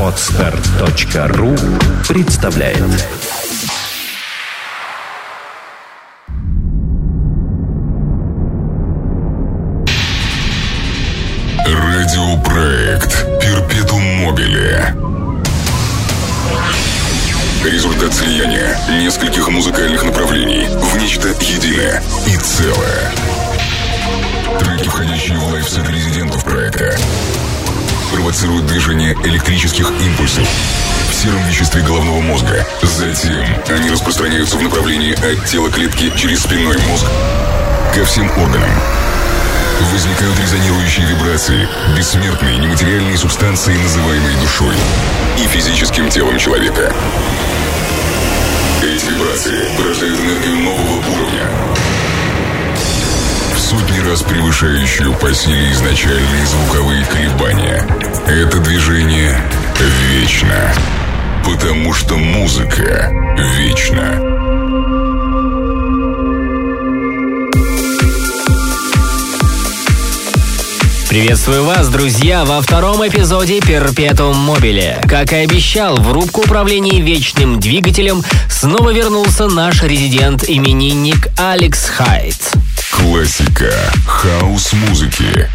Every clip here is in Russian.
Отстар.ру представляет. Радиопроект Перпетум Мобиле Результат слияния нескольких музыкальных направлений в нечто единое и целое. Треки, входящие в лайфсет резидентов проекта, провоцируют движение электрических импульсов в сером веществе головного мозга. Затем они распространяются в направлении от тела клетки через спинной мозг ко всем органам. Возникают резонирующие вибрации, бессмертные нематериальные субстанции, называемые душой и физическим телом человека. Эти вибрации порождают энергию нового уровня, сотни раз превышающую по силе изначальные звуковые колебания. Это движение вечно, потому что музыка вечна. Приветствую вас, друзья, во втором эпизоде Перпетум Мобиле. Как и обещал, в рубку управления вечным двигателем снова вернулся наш резидент-именинник Алекс Хайт. Классика хаос-музыки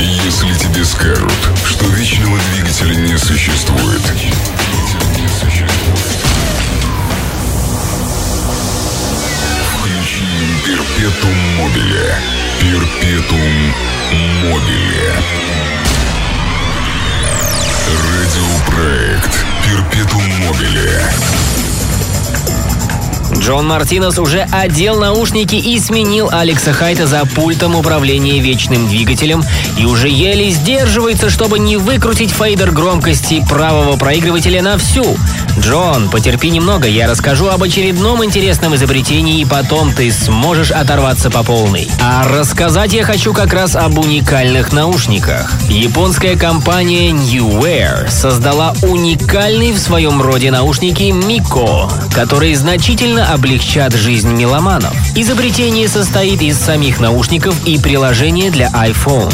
Если тебе скажут, что вечного двигателя не существует, включи Перпетум Мобиле. Перпетум Мобиле. Радиопроект Перпетум Мобиле. Джон Мартинес уже одел наушники и сменил Алекса Хайта за пультом управления вечным двигателем и уже еле сдерживается, чтобы не выкрутить фейдер громкости правого проигрывателя на всю. Джон, потерпи немного, я расскажу об очередном интересном изобретении, и потом ты сможешь оторваться по полной. А рассказать я хочу как раз об уникальных наушниках. Японская компания New Wear создала уникальный в своем роде наушники Miko, которые значительно облегчат жизнь меломанов. Изобретение состоит из самих наушников и приложения для iPhone.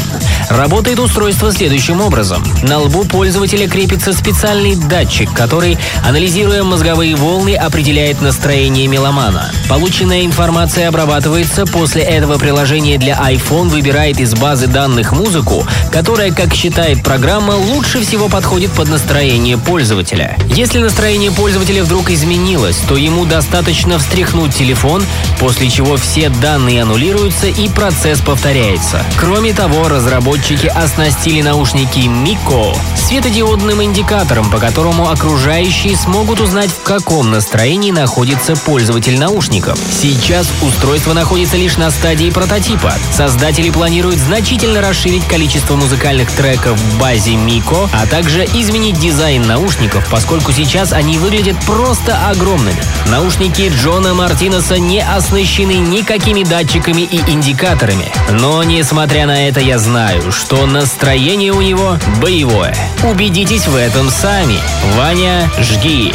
Работает устройство следующим образом. На лбу пользователя крепится специальный датчик, который, анализируя мозговые волны, определяет настроение меломана. Полученная информация обрабатывается, после этого приложение для iPhone выбирает из базы данных музыку, которая, как считает программа, лучше всего подходит под настроение пользователя. Если настроение пользователя вдруг изменилось, то ему достаточно встряхнуть телефон, после чего все данные аннулируются и процесс повторяется. Кроме того, разработчики оснастили наушники Miko светодиодным индикатором, по которому окружающие смогут узнать, в каком настроении находится пользователь наушников. Сейчас устройство находится лишь на стадии прототипа. Создатели планируют значительно расширить количество музыкальных треков в базе Miko, а также изменить дизайн наушников, поскольку сейчас они выглядят просто огромными. Наушники Джона Мартинеса не оснащены никакими датчиками и индикаторами. Но, несмотря на это, я знаю, что настроение у него боевое. Убедитесь в этом сами. Ваня, жги.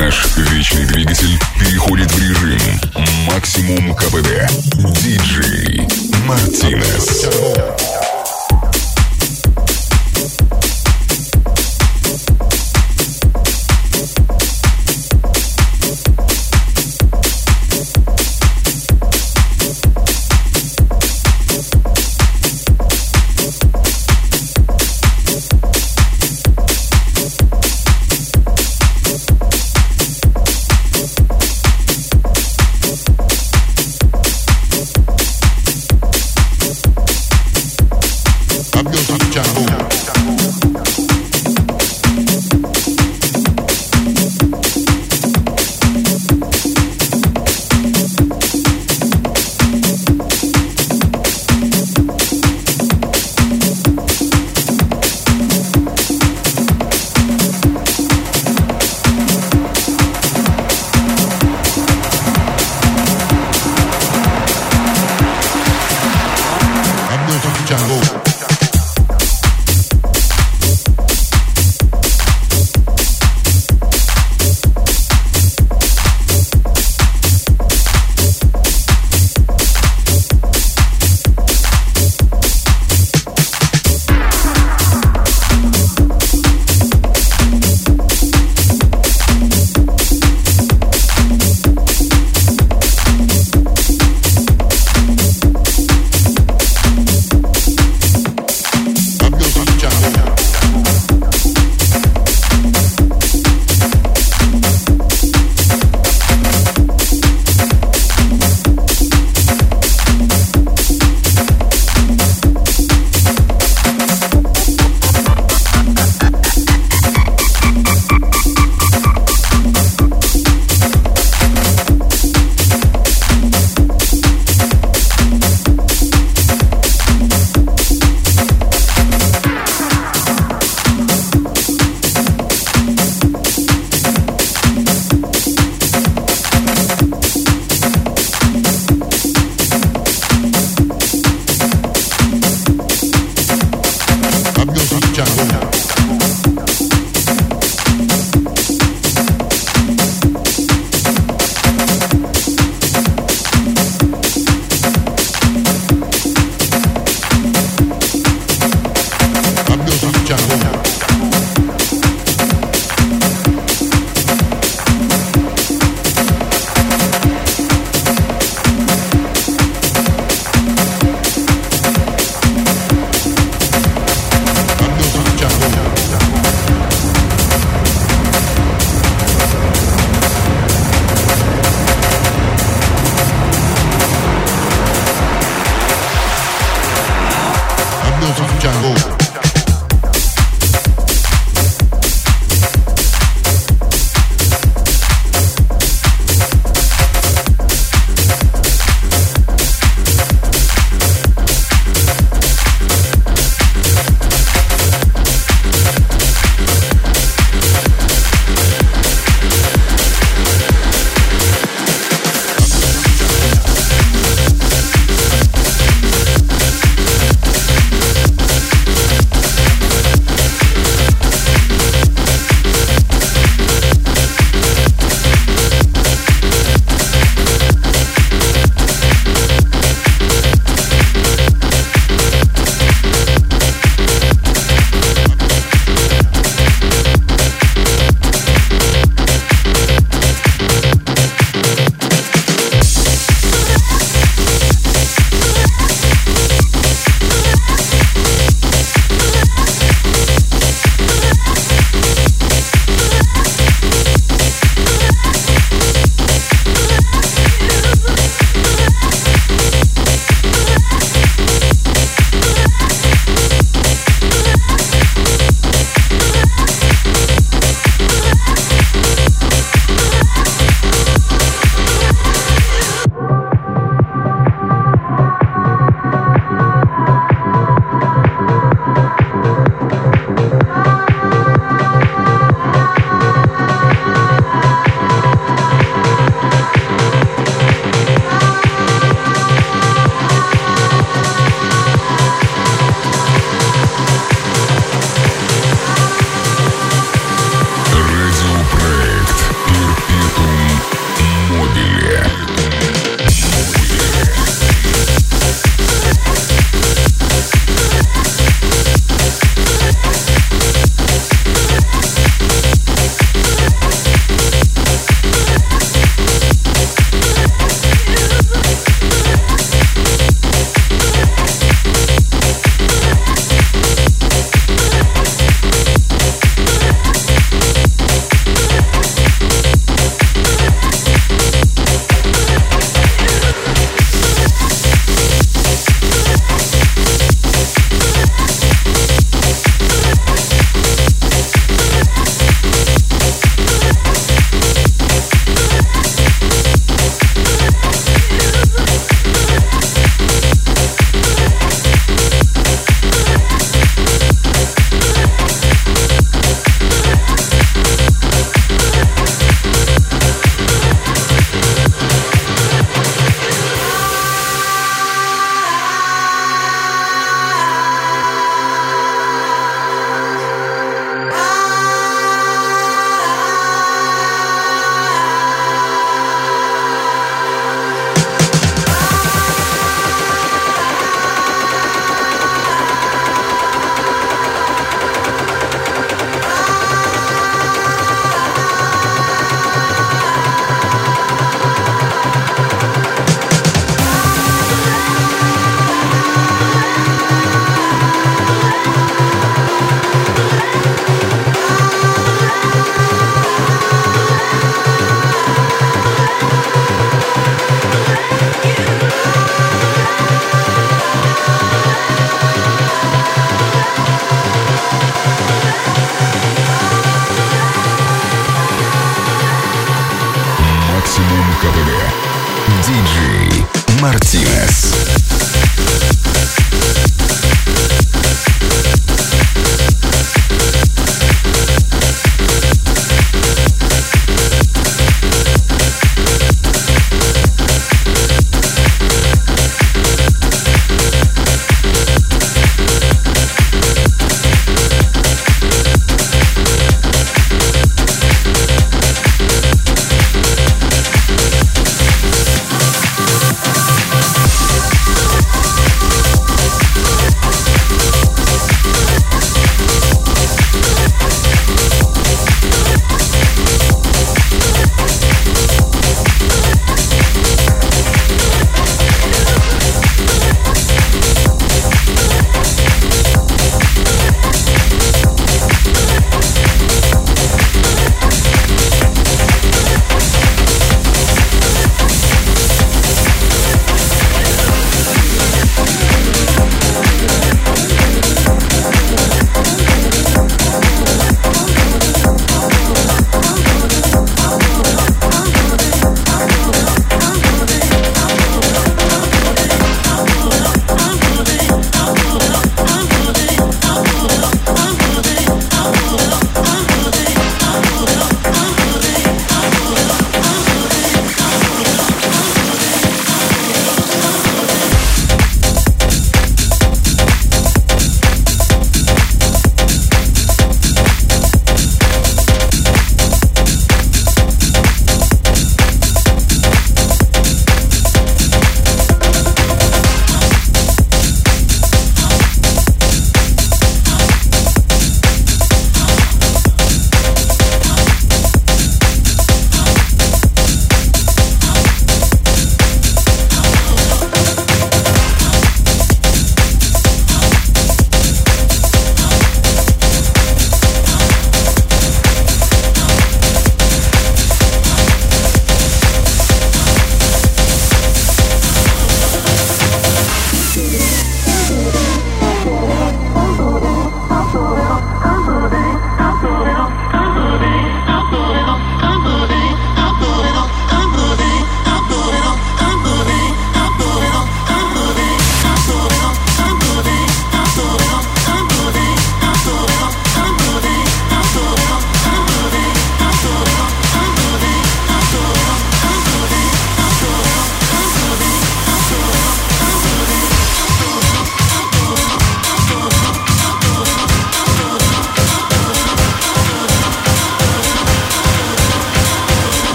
Наш вечный двигатель переходит в режим максимум КПД. Диджей Мартинес.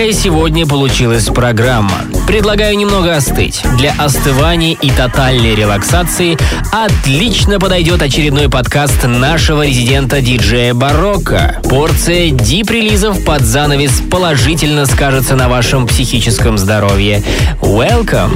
Такая сегодня получилась программа. Предлагаю немного остыть. Для остывания и тотальной релаксации отлично подойдет очередной подкаст нашего резидента диджея Барокко. Порция дип-релизов под занавес положительно скажется на вашем психическом здоровье. Welcome!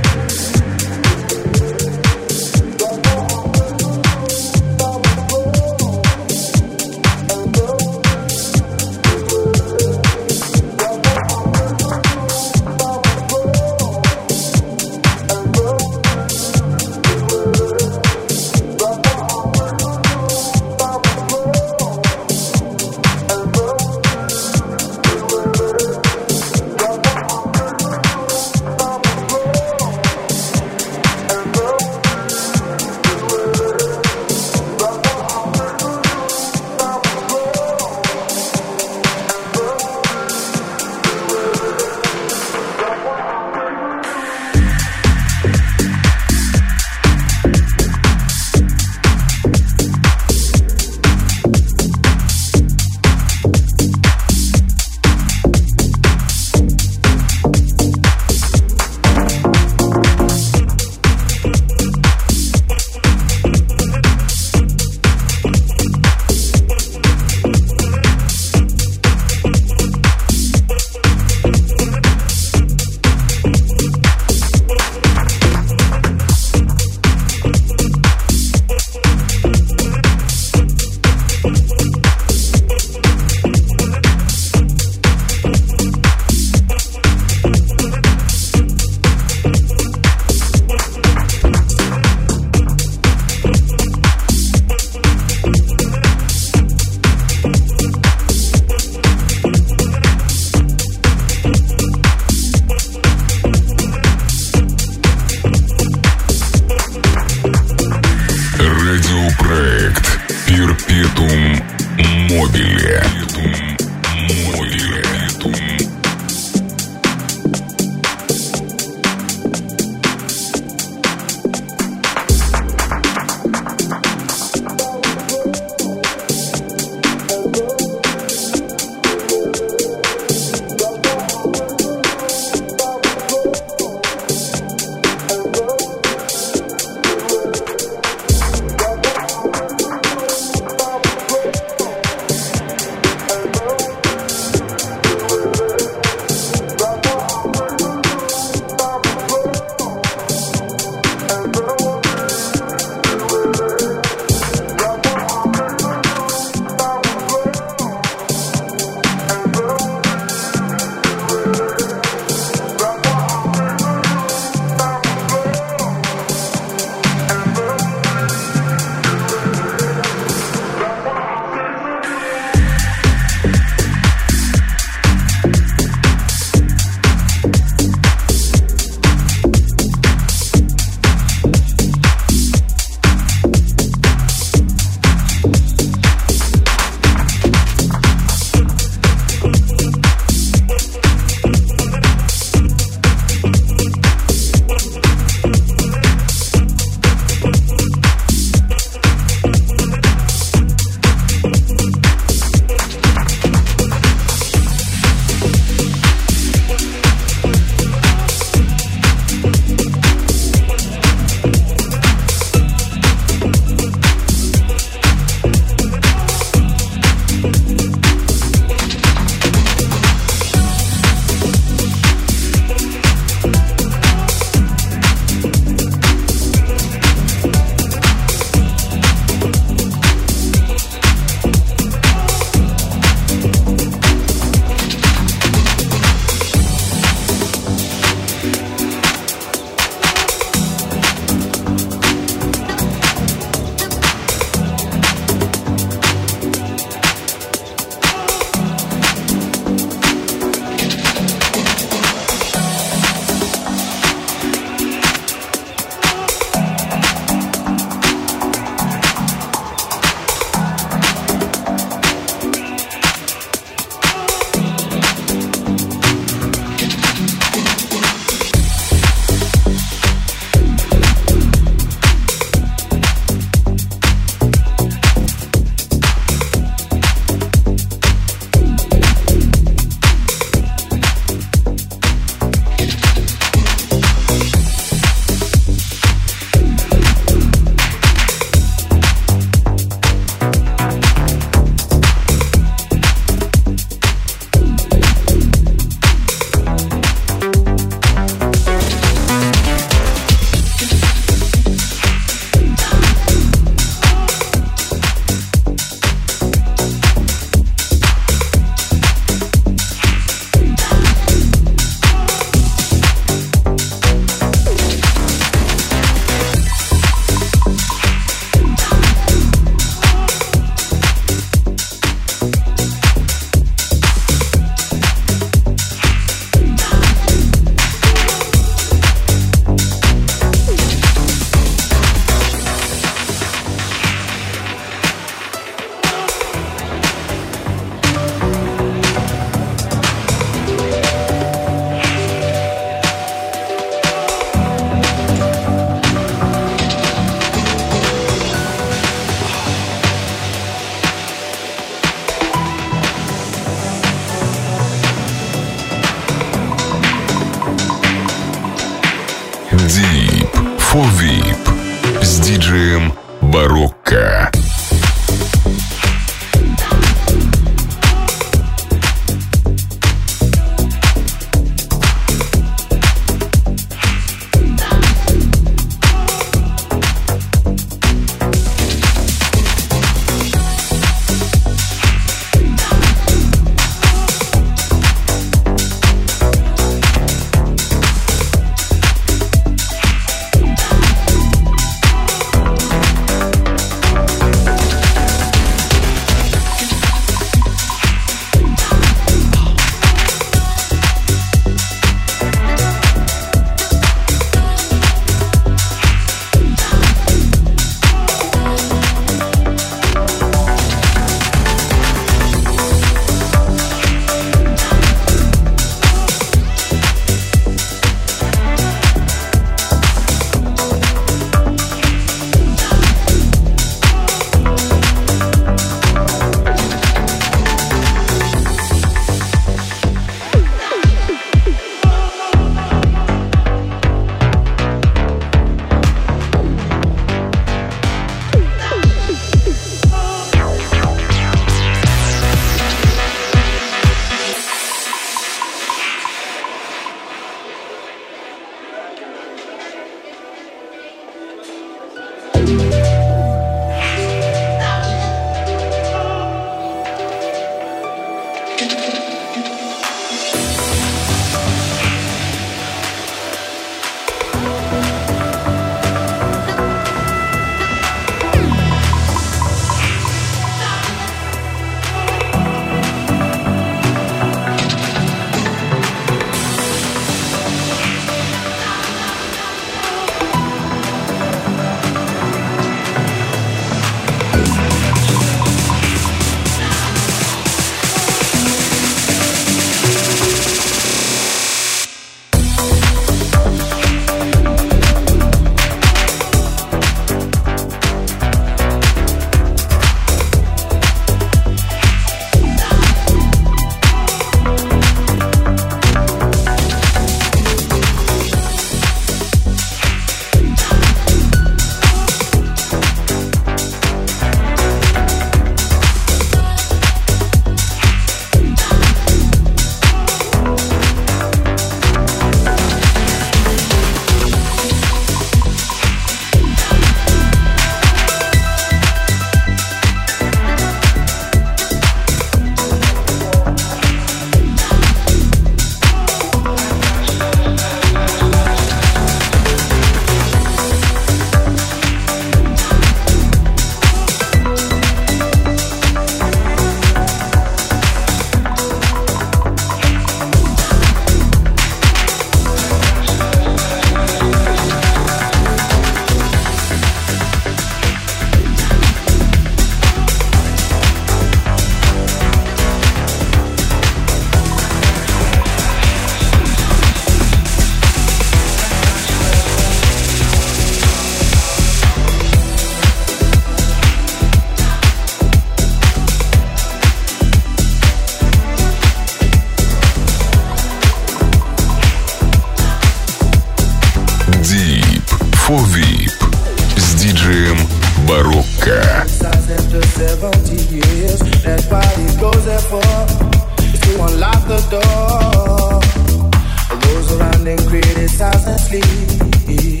and criticize and flee.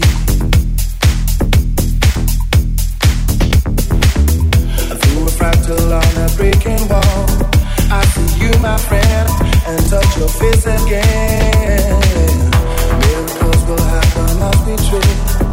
Through a fractal on a breaking wall, I see you, my friend, and touch your face again. Miracles will happen, must be true.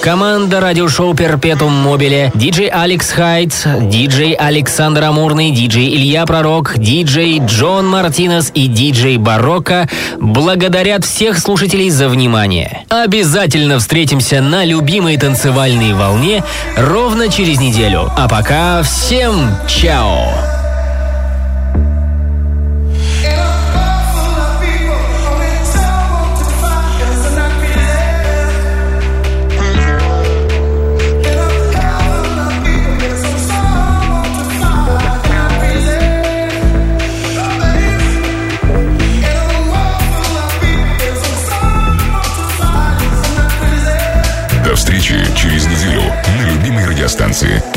Команда радиошоу Перпетум Мобиле, диджей Алекс Хайтс, диджей Александр Амурный, диджей Илья Пророк, диджей Джон Мартинес и диджей Барокко благодарят всех слушателей за внимание. Обязательно встретимся на любимой танцевальной волне ровно через неделю. А пока всем чао! танцы.